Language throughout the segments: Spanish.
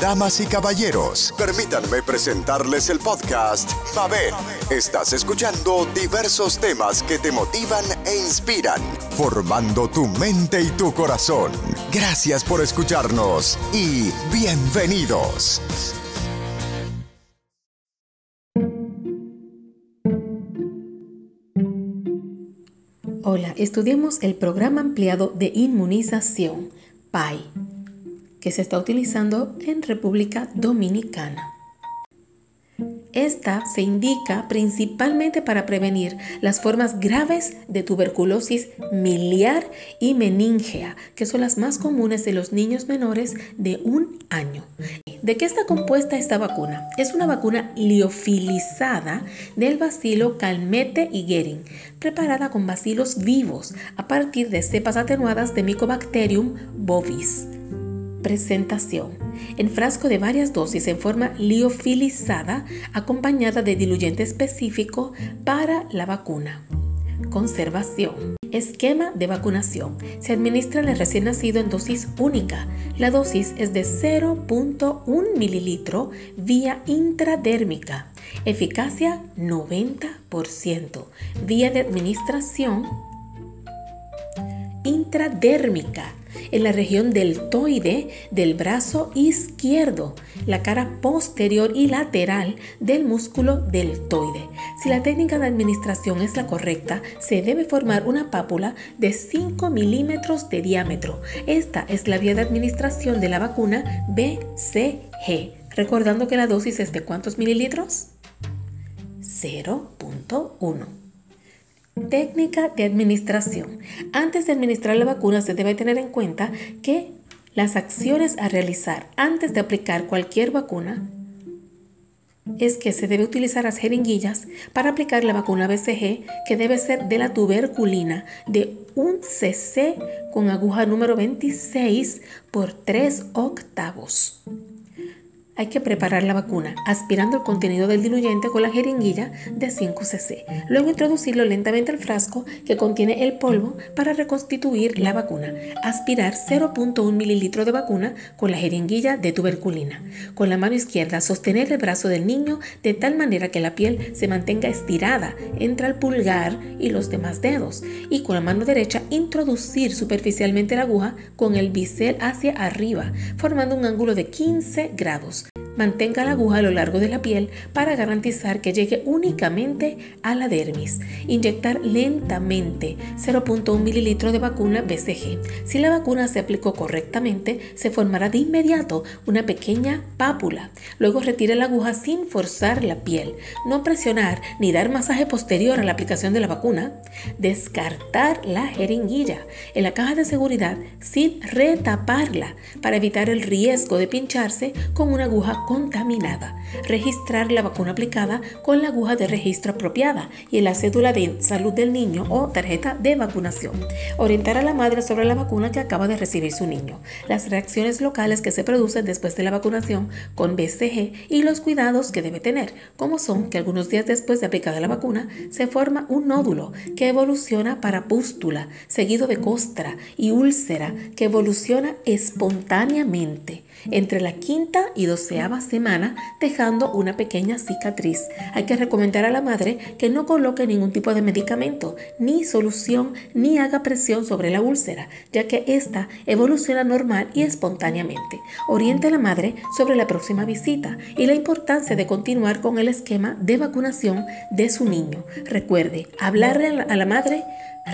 Damas y caballeros, permítanme presentarles el podcast Mabel. Estás escuchando diversos temas que te motivan e inspiran, formando tu mente y tu corazón. Gracias por escucharnos y bienvenidos. Hola, estudiemos el programa ampliado de inmunización, PAI, que se está utilizando en República Dominicana. Esta se indica principalmente para prevenir las formas graves de tuberculosis miliar y meningea, que son las más comunes de los niños menores de un año. ¿De qué está compuesta esta vacuna? Es una vacuna liofilizada del bacilo Calmette y Guerin, preparada con bacilos vivos a partir de cepas atenuadas de Mycobacterium bovis. Presentación. En frasco de varias dosis en forma liofilizada acompañada de diluyente específico para la vacuna. Conservación. Esquema de vacunación. Se administra al recién nacido en dosis única. La dosis es de 0.1 mililitro vía intradérmica. Eficacia 90%. Vía de administración intradérmica en la región deltoide del brazo izquierdo, la cara posterior y lateral del músculo deltoide. Si la técnica de administración es la correcta, se debe formar una pápula de 5 milímetros de diámetro. Esta es la vía de administración de la vacuna BCG. Recordando que la dosis es de cuántos mililitros? 0.1. Técnica de administración. Antes de administrar la vacuna se debe tener en cuenta que las acciones a realizar antes de aplicar cualquier vacuna es que se debe utilizar las jeringuillas para aplicar la vacuna BCG que debe ser de la tuberculina de un cc con aguja número 26 por 3 octavos. Hay que preparar la vacuna aspirando el contenido del diluyente con la jeringuilla de 5 cc. Luego introducirlo lentamente al frasco que contiene el polvo para reconstituir la vacuna. Aspirar 0.1 mililitro de vacuna con la jeringuilla de tuberculina. Con la mano izquierda sostener el brazo del niño de tal manera que la piel se mantenga estirada entre el pulgar y los demás dedos. Y con la mano derecha introducir superficialmente la aguja con el bisel hacia arriba, formando un ángulo de 15 grados. Mantenga la aguja a lo largo de la piel para garantizar que llegue únicamente a la dermis. Inyectar lentamente 0.1 mililitro de vacuna BCG. Si la vacuna se aplicó correctamente, se formará de inmediato una pequeña pápula. Luego retire la aguja sin forzar la piel. No presionar ni dar masaje posterior a la aplicación de la vacuna. Descartar la jeringuilla en la caja de seguridad sin retaparla para evitar el riesgo de pincharse con una aguja contaminada, registrar la vacuna aplicada con la aguja de registro apropiada y en la cédula de salud del niño o tarjeta de vacunación. Orientar a la madre sobre la vacuna que acaba de recibir su niño, las reacciones locales que se producen después de la vacunación con BCG y los cuidados que debe tener, como son que algunos días después de aplicada la vacuna se forma un nódulo que evoluciona para pústula, seguido de costra y úlcera que evoluciona espontáneamente entre la quinta y doceava semana, dejando una pequeña cicatriz. Hay que recomendar a la madre que no coloque ningún tipo de medicamento, ni solución, ni haga presión sobre la úlcera, ya que esta evoluciona normal y espontáneamente. Oriente a la madre sobre la próxima visita y la importancia de continuar con el esquema de vacunación de su niño. Recuerde, hablarle a la madre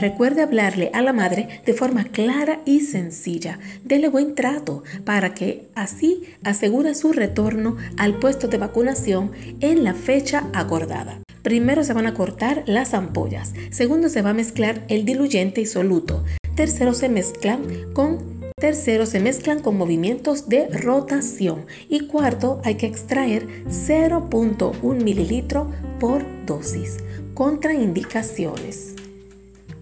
Recuerde hablarle a la madre de forma clara y sencilla. Dele buen trato para que así asegure su retorno al puesto de vacunación en la fecha acordada. Primero se van a cortar las ampollas. Segundo se va a mezclar el diluyente y soluto. Tercero se mezclan con Tercero, se mezclan con movimientos de rotación. Y cuarto, hay que extraer 0.1 mililitro por dosis. Contraindicaciones.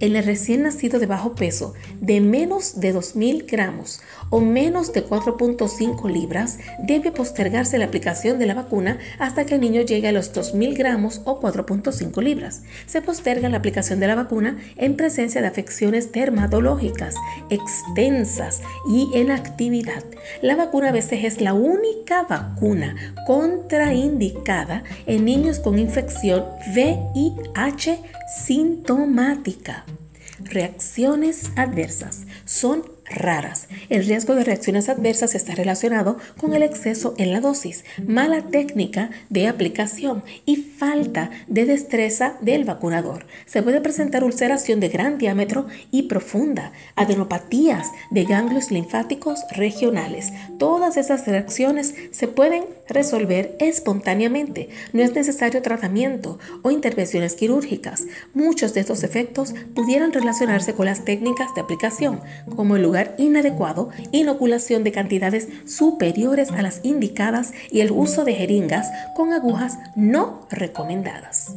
El recién nacido de bajo peso de menos de 2.000 gramos o menos de 4.5 libras, debe postergarse la aplicación de la vacuna hasta que el niño llegue a los 2.000 gramos o 4.5 libras. Se posterga la aplicación de la vacuna en presencia de afecciones dermatológicas extensas y en actividad. La vacuna BCG es la única vacuna contraindicada en niños con infección VIH sintomática. Reacciones adversas. Son raras. El riesgo de reacciones adversas está relacionado con el exceso en la dosis, mala técnica de aplicación y falta de destreza del vacunador. Se puede presentar ulceración de gran diámetro y profunda, adenopatías de ganglios linfáticos regionales. Todas esas reacciones se pueden resolver espontáneamente. No es necesario tratamiento o intervenciones quirúrgicas. Muchos de estos efectos pudieran relacionarse con las técnicas de aplicación, como el inadecuado, inoculación de cantidades superiores a las indicadas y el uso de jeringas con agujas no recomendadas.